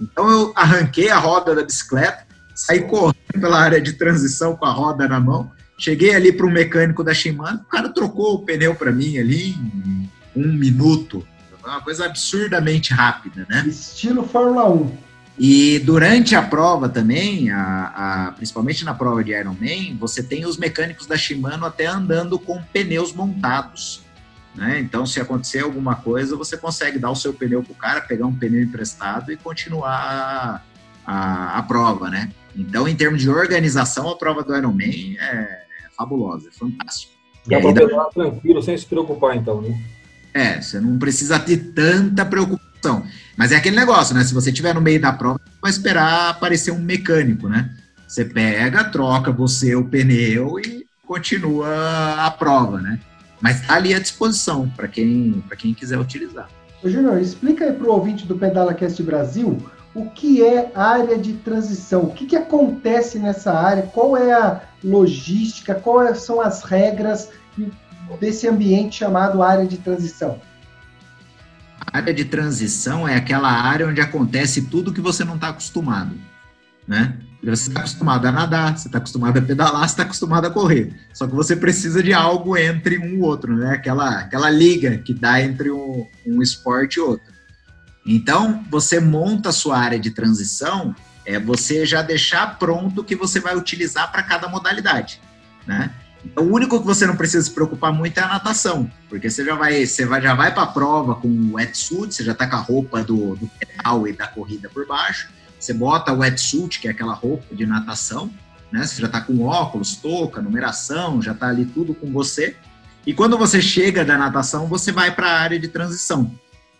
Então eu arranquei a roda da bicicleta, saí correndo pela área de transição com a roda na mão, cheguei ali para o mecânico da Shimano, o cara trocou o pneu para mim ali em um minuto. Foi uma coisa absurdamente rápida, né? Estilo Fórmula 1. E durante a prova também, a, a, principalmente na prova de Ironman, você tem os mecânicos da Shimano até andando com pneus montados. Né? Então, se acontecer alguma coisa, você consegue dar o seu pneu para o cara, pegar um pneu emprestado e continuar a, a, a, prova, né? Então, em termos de organização, a prova do Ironman é, é fabulosa, é fantástico. Dá para pedalar tranquilo, sem se preocupar, então, né? É, você não precisa ter tanta preocupação. Mas é aquele negócio, né? Se você estiver no meio da prova, vai esperar aparecer um mecânico, né? Você pega, troca você o pneu e continua a prova, né? Mas está ali à disposição para quem, quem quiser utilizar. Júnior, explica para o ouvinte do PedalaCast Brasil o que é área de transição, o que, que acontece nessa área, qual é a logística, quais são as regras desse ambiente chamado área de transição. A área de transição é aquela área onde acontece tudo que você não está acostumado, né? Você está acostumado a nadar, você está acostumado a pedalar, você está acostumado a correr. Só que você precisa de algo entre um e outro, né? Aquela, aquela liga que dá entre um, um esporte e outro. Então, você monta a sua área de transição, é você já deixar pronto o que você vai utilizar para cada modalidade, né? Então, o único que você não precisa se preocupar muito é a natação, porque você já vai, você vai, já vai para a prova com o wetsuit, você já está com a roupa do, do pedal e da corrida por baixo, você bota o wetsuit, que é aquela roupa de natação, né? Você já está com óculos, touca, numeração, já está ali tudo com você. E quando você chega da natação, você vai para a área de transição,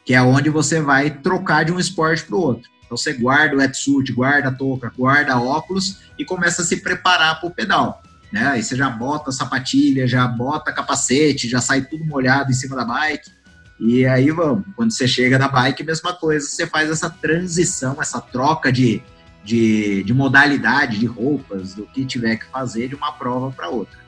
que é onde você vai trocar de um esporte para o outro. Então você guarda o wetsuit, guarda a touca, guarda óculos e começa a se preparar para o pedal. Né? Aí você já bota sapatilha, já bota capacete, já sai tudo molhado em cima da bike. E aí vamos, quando você chega na bike, mesma coisa, você faz essa transição, essa troca de, de, de modalidade, de roupas, do que tiver que fazer de uma prova para outra.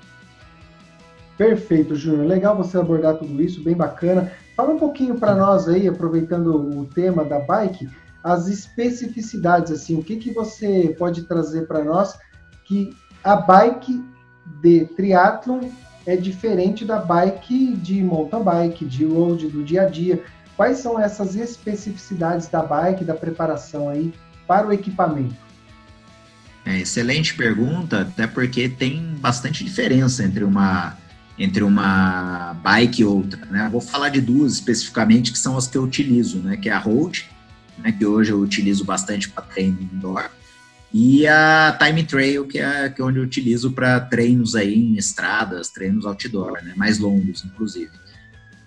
Perfeito, Júnior. Legal você abordar tudo isso, bem bacana. Fala um pouquinho para nós aí, aproveitando o tema da bike, as especificidades, assim, o que, que você pode trazer para nós que a bike de triatlon é diferente da bike de mountain bike, de road do dia a dia. Quais são essas especificidades da bike, da preparação aí para o equipamento? É, excelente pergunta, até porque tem bastante diferença entre uma entre uma bike e outra, né? Vou falar de duas especificamente que são as que eu utilizo, né? Que é a Road, né? Que hoje eu utilizo bastante para treino indoor, e a Time Trail, que é, que é onde eu utilizo para treinos aí em estradas, treinos outdoor, né? Mais longos, inclusive.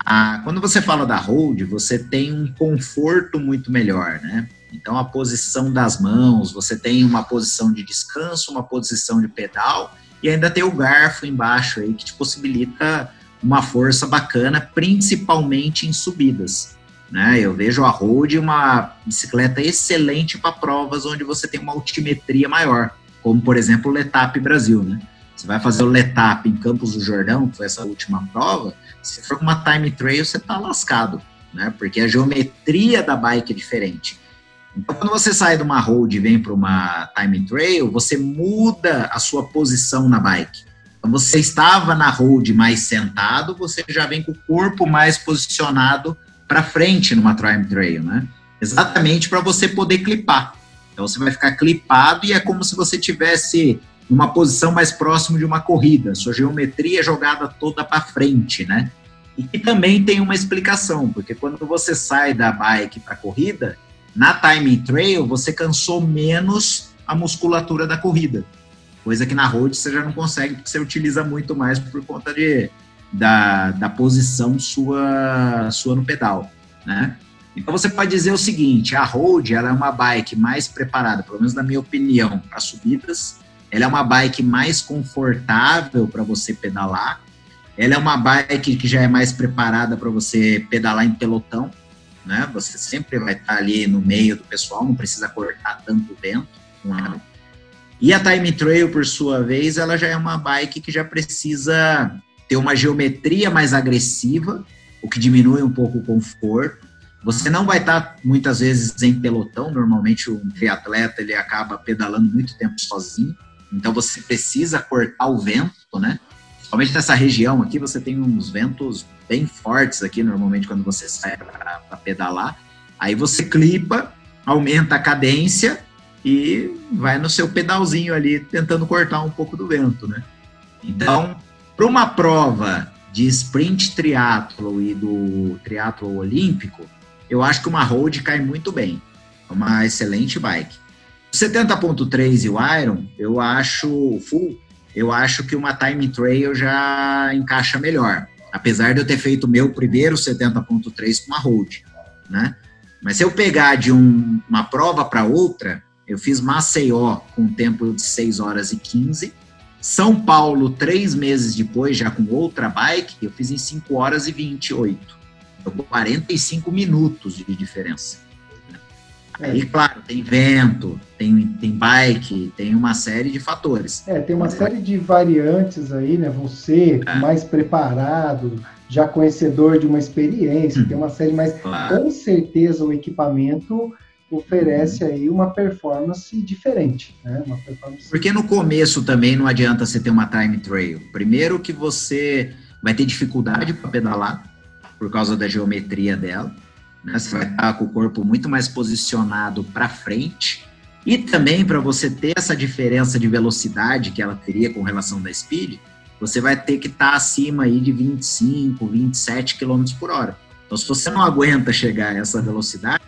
Ah, quando você fala da Road, você tem um conforto muito melhor, né? Então, a posição das mãos, você tem uma posição de descanso, uma posição de pedal e ainda tem o garfo embaixo aí que te possibilita uma força bacana, principalmente em subidas. Né? Eu vejo a Road uma bicicleta excelente para provas onde você tem uma altimetria maior, como por exemplo o Letap Brasil. Né? Você vai fazer o Letap em Campos do Jordão, que foi essa última prova, se for com uma time trail, você está lascado, né? porque a geometria da bike é diferente. Então, quando você sai de uma road e vem para uma time trail, você muda a sua posição na bike. Então, você estava na road mais sentado, você já vem com o corpo mais posicionado para frente numa time trail, né? Exatamente para você poder clipar. Então, você vai ficar clipado e é como se você tivesse numa posição mais próximo de uma corrida, sua geometria é jogada toda para frente, né? E que também tem uma explicação, porque quando você sai da bike para corrida, na time trail, você cansou menos a musculatura da corrida. Coisa que na road você já não consegue, porque você utiliza muito mais por conta de, da, da posição sua, sua no pedal, né? Então você pode dizer o seguinte, a road ela é uma bike mais preparada, pelo menos na minha opinião, para subidas. Ela é uma bike mais confortável para você pedalar. Ela é uma bike que já é mais preparada para você pedalar em pelotão né? Você sempre vai estar ali no meio do pessoal, não precisa cortar tanto vento. E a Time Trail, por sua vez, ela já é uma bike que já precisa ter uma geometria mais agressiva, o que diminui um pouco o conforto. Você não vai estar muitas vezes em pelotão, normalmente um triatleta ele acaba pedalando muito tempo sozinho, então você precisa cortar o vento, né? Principalmente nessa região aqui, você tem uns ventos bem fortes aqui, normalmente, quando você sai para pedalar. Aí você clipa, aumenta a cadência e vai no seu pedalzinho ali, tentando cortar um pouco do vento, né? Então, para uma prova de sprint triatlo e do triatlo olímpico, eu acho que uma road cai muito bem. É uma excelente bike. O 70.3 e o Iron, eu acho full eu acho que uma time trail já encaixa melhor. Apesar de eu ter feito meu primeiro 70.3 com uma road, né? Mas se eu pegar de um, uma prova para outra, eu fiz Maceió com tempo de 6 horas e 15. São Paulo, três meses depois, já com outra bike, eu fiz em 5 horas e 28. Então, 45 minutos de diferença. É. Aí, claro, tem vento, tem, tem bike, tem uma série de fatores. É, tem uma série de variantes aí, né? Você é. mais preparado, já conhecedor de uma experiência, hum. tem uma série, mas claro. com certeza o equipamento oferece aí uma performance diferente, né? Uma performance... Porque no começo também não adianta você ter uma time trail. Primeiro que você vai ter dificuldade para pedalar por causa da geometria dela. Né? Você vai estar com o corpo muito mais posicionado para frente. E também para você ter essa diferença de velocidade que ela teria com relação da speed, você vai ter que estar acima aí de 25, 27 km por hora. Então, se você não aguenta chegar a essa velocidade,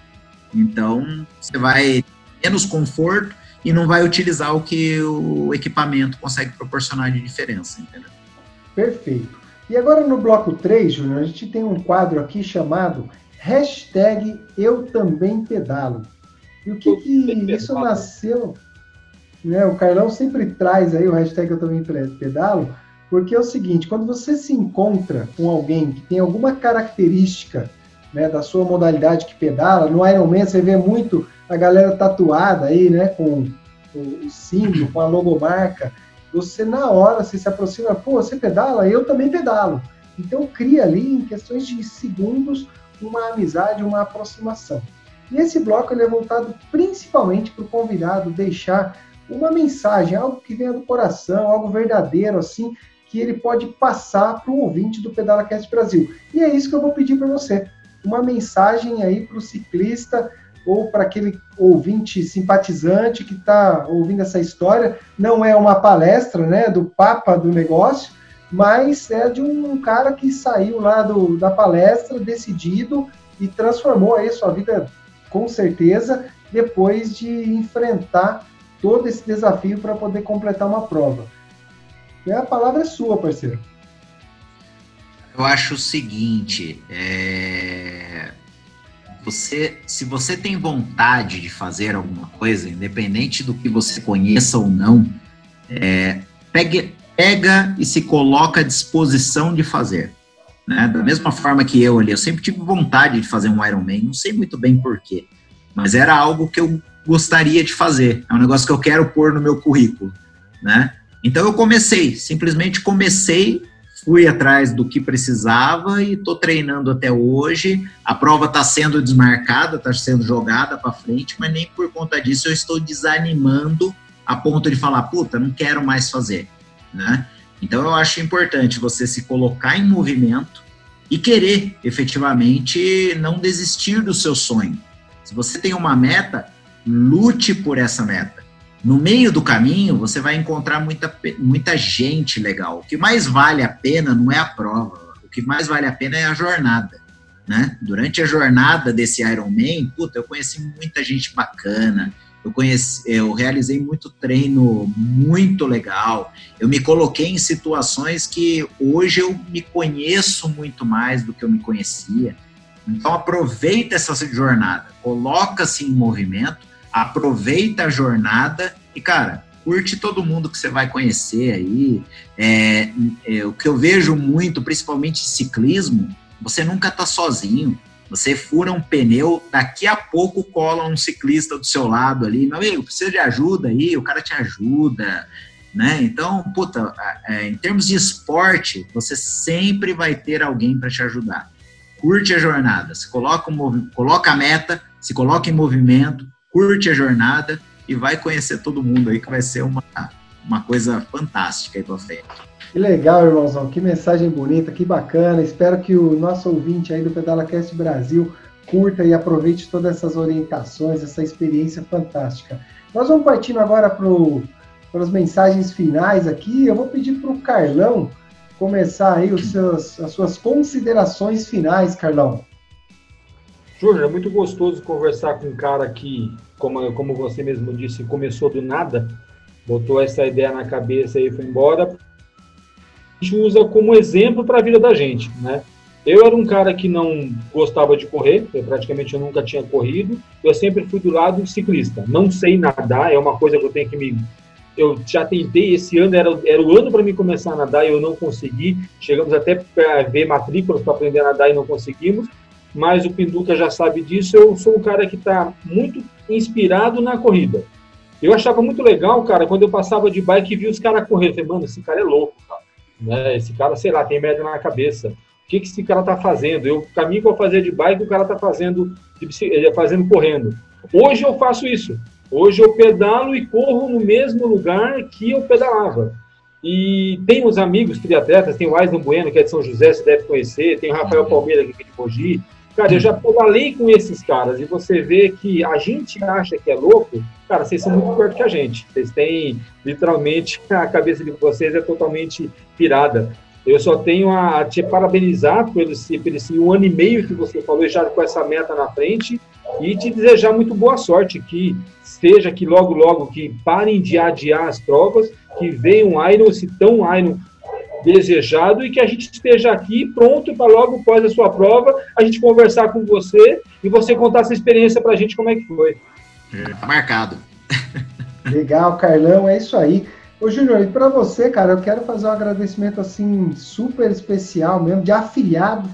então você vai ter menos conforto e não vai utilizar o que o equipamento consegue proporcionar de diferença, entendeu? Perfeito. E agora no bloco 3, Júnior, a gente tem um quadro aqui chamado hashtag eu também pedalo. E o que, que isso nasceu? Né, o Carlão sempre traz aí o hashtag eu também pedalo, porque é o seguinte, quando você se encontra com alguém que tem alguma característica né, da sua modalidade que pedala, no Ironman você vê muito a galera tatuada aí, né, com o símbolo, com a logomarca, você na hora você se aproxima, pô, você pedala? Eu também pedalo. Então cria ali em questões de segundos uma amizade, uma aproximação. E esse bloco ele é voltado principalmente para o convidado deixar uma mensagem, algo que venha do coração, algo verdadeiro, assim, que ele pode passar para o ouvinte do PedalaCast Brasil. E é isso que eu vou pedir para você. Uma mensagem aí para o ciclista ou para aquele ouvinte simpatizante que está ouvindo essa história. Não é uma palestra né, do papa do negócio, mas é de um cara que saiu lá do, da palestra decidido e transformou aí sua vida com certeza depois de enfrentar todo esse desafio para poder completar uma prova. E a palavra é sua, parceiro. Eu acho o seguinte, é... você, se você tem vontade de fazer alguma coisa, independente do que você conheça ou não, é... pegue, pega e se coloca à disposição de fazer. Né? Da mesma forma que eu ali, eu sempre tive vontade de fazer um Ironman, não sei muito bem porquê, mas era algo que eu gostaria de fazer, é um negócio que eu quero pôr no meu currículo, né? Então eu comecei, simplesmente comecei, fui atrás do que precisava e estou treinando até hoje. A prova está sendo desmarcada, está sendo jogada para frente, mas nem por conta disso eu estou desanimando a ponto de falar, puta, não quero mais fazer né? Então eu acho importante você se colocar em movimento e querer efetivamente não desistir do seu sonho. Se você tem uma meta, lute por essa meta. No meio do caminho, você vai encontrar muita, muita gente legal. O que mais vale a pena não é a prova, o que mais vale a pena é a jornada. Né? Durante a jornada desse Ironman, puta, eu conheci muita gente bacana, eu conheci, eu realizei muito treino muito legal. Eu me coloquei em situações que hoje eu me conheço muito mais do que eu me conhecia. Então aproveita essa jornada, coloca-se em movimento, aproveita a jornada e cara, curte todo mundo que você vai conhecer aí. É, é, o que eu vejo muito, principalmente ciclismo, você nunca está sozinho. Você fura um pneu, daqui a pouco cola um ciclista do seu lado ali, meu amigo, precisa de ajuda aí, o cara te ajuda, né? Então, puta, é, em termos de esporte, você sempre vai ter alguém para te ajudar. Curte a jornada, se coloca, coloca a meta, se coloca em movimento, curte a jornada e vai conhecer todo mundo aí, que vai ser uma, uma coisa fantástica aí pra frente. Que legal, irmãozão. Que mensagem bonita, que bacana. Espero que o nosso ouvinte aí do PedalaCast Brasil curta e aproveite todas essas orientações, essa experiência fantástica. Nós vamos partindo agora para as mensagens finais aqui. Eu vou pedir para o Carlão começar aí os seus, as suas considerações finais, Carlão. Júnior, é muito gostoso conversar com um cara que, como, como você mesmo disse, começou do nada, botou essa ideia na cabeça e foi embora gente usa como exemplo para a vida da gente, né? Eu era um cara que não gostava de correr, praticamente eu nunca tinha corrido, eu sempre fui do lado ciclista. Não sei nadar, é uma coisa que eu tenho que me. Eu já tentei, esse ano era, era o ano para mim começar a nadar e eu não consegui. Chegamos até para ver matrículas para aprender a nadar e não conseguimos, mas o Pinduca já sabe disso. Eu sou um cara que está muito inspirado na corrida. Eu achava muito legal, cara, quando eu passava de bike e vi os caras correr. Eu falei, mano, esse cara é louco, cara. Né? Esse cara, sei lá, tem merda na cabeça. O que, que esse cara tá fazendo? Eu, o caminho que eu fazia de bike, o cara tá fazendo, de, fazendo correndo. Hoje eu faço isso. Hoje eu pedalo e corro no mesmo lugar que eu pedalava. E tem os amigos triatletas, tem o Aislan Bueno, que é de São José, você deve conhecer, tem o Rafael Palmeira, que é de Mogi. Cara, eu já pedalei com esses caras e você vê que a gente acha que é louco, cara, vocês são muito perto que a gente. Vocês têm, literalmente, <laughs> a cabeça de vocês é totalmente pirada. Eu só tenho a te parabenizar por esse, por esse um ano e meio que você falou, já com essa meta na frente, e te desejar muito boa sorte, que seja que logo, logo, que parem de adiar as provas, que venha um Iron, se tão Iron desejado e que a gente esteja aqui pronto para logo após a sua prova a gente conversar com você e você contar essa experiência para a gente como é que foi. É, tá marcado. <laughs> Legal, Carlão, é isso aí. Ô, Júnior, e para você, cara, eu quero fazer um agradecimento assim super especial mesmo, de afiliado,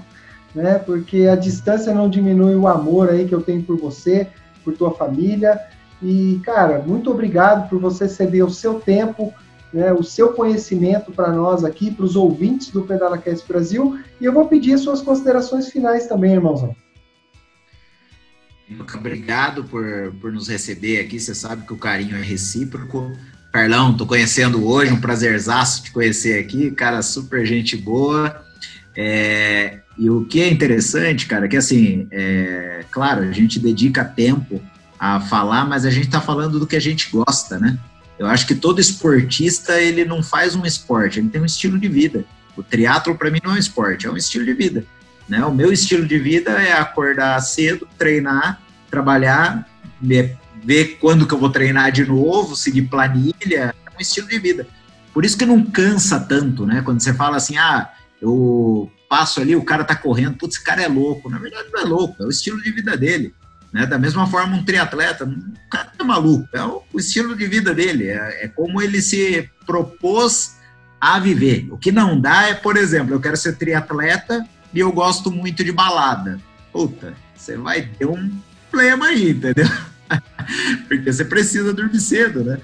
né? Porque a distância não diminui o amor aí que eu tenho por você, por tua família. E, cara, muito obrigado por você ceder o seu tempo, né, o seu conhecimento para nós aqui, para os ouvintes do PedalaCast Brasil. E eu vou pedir as suas considerações finais também, irmãozão. Obrigado por, por nos receber aqui. Você sabe que o carinho é recíproco. Carlão, tô conhecendo hoje, um prazerzaço te conhecer aqui, cara, super gente boa. É, e o que é interessante, cara, é que assim, é, claro, a gente dedica tempo a falar, mas a gente está falando do que a gente gosta, né? Eu acho que todo esportista, ele não faz um esporte, ele tem um estilo de vida. O triatlo para mim não é um esporte, é um estilo de vida. Né? O meu estilo de vida é acordar cedo, treinar, trabalhar, ver quando que eu vou treinar de novo, seguir planilha, é um estilo de vida. Por isso que não cansa tanto, né? Quando você fala assim, ah, eu passo ali, o cara tá correndo, putz, esse cara é louco. Na verdade, não é louco, é o estilo de vida dele. Né? Da mesma forma, um triatleta, o cara é maluco, é o, estilo de vida dele, é, é, como ele se propôs a viver. O que não dá é, por exemplo, eu quero ser triatleta e eu gosto muito de balada. Puta, você vai ter um problema aí, entendeu? <laughs> Porque você precisa dormir cedo, né?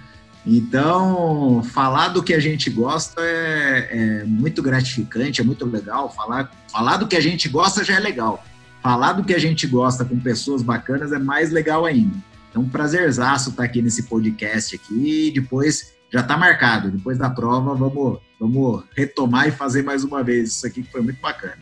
Então, falar do que a gente gosta é, é, muito gratificante, é muito legal. Falar, falar do que a gente gosta já é legal. Falar do que a gente gosta com pessoas bacanas é mais legal ainda. Então, um prazerzaço estar aqui nesse podcast aqui. E depois, já está marcado. Depois da prova, vamos, vamos retomar e fazer mais uma vez isso aqui, que foi muito bacana.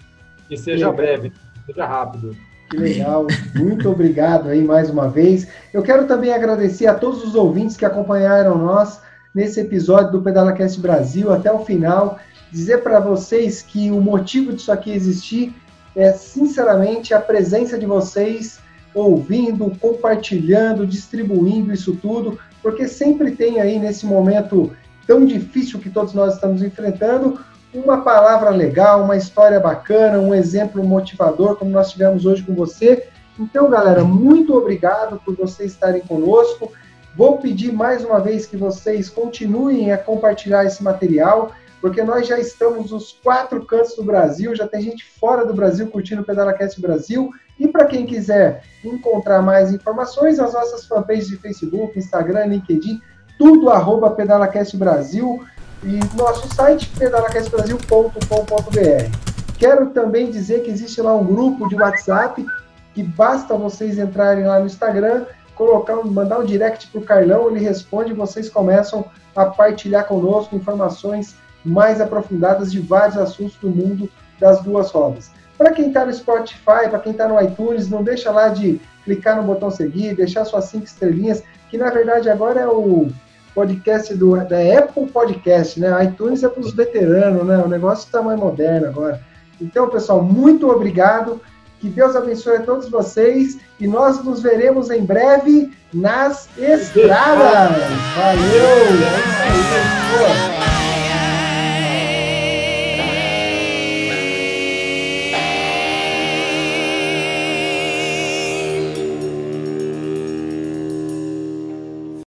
Que seja breve, seja rápido. Que legal, muito obrigado aí mais uma vez. Eu quero também agradecer a todos os ouvintes que acompanharam nós nesse episódio do PedalaCast Brasil até o final. Dizer para vocês que o motivo disso aqui existir é, sinceramente, a presença de vocês ouvindo, compartilhando, distribuindo isso tudo, porque sempre tem aí nesse momento tão difícil que todos nós estamos enfrentando, uma palavra legal, uma história bacana, um exemplo motivador, como nós tivemos hoje com você. Então, galera, muito obrigado por vocês estarem conosco. Vou pedir mais uma vez que vocês continuem a compartilhar esse material, porque nós já estamos nos quatro cantos do Brasil, já tem gente fora do Brasil curtindo o PedalaCast Brasil. E para quem quiser encontrar mais informações, as nossas fanpages de Facebook, Instagram, LinkedIn, tudo arroba PedalaCast Brasil e nosso site pedalacastbrasil.com.br. Quero também dizer que existe lá um grupo de WhatsApp que basta vocês entrarem lá no Instagram, colocar, mandar um direct para o Carlão, ele responde e vocês começam a partilhar conosco informações mais aprofundadas de vários assuntos do mundo das duas rodas. Para quem está no Spotify, para quem está no iTunes, não deixa lá de clicar no botão seguir, deixar suas cinco estrelinhas, que na verdade agora é o podcast do, da Apple Podcast, né? iTunes é para os veteranos, né? O negócio está mais moderno agora. Então, pessoal, muito obrigado. Que Deus abençoe a todos vocês e nós nos veremos em breve nas estradas. Valeu! É isso aí,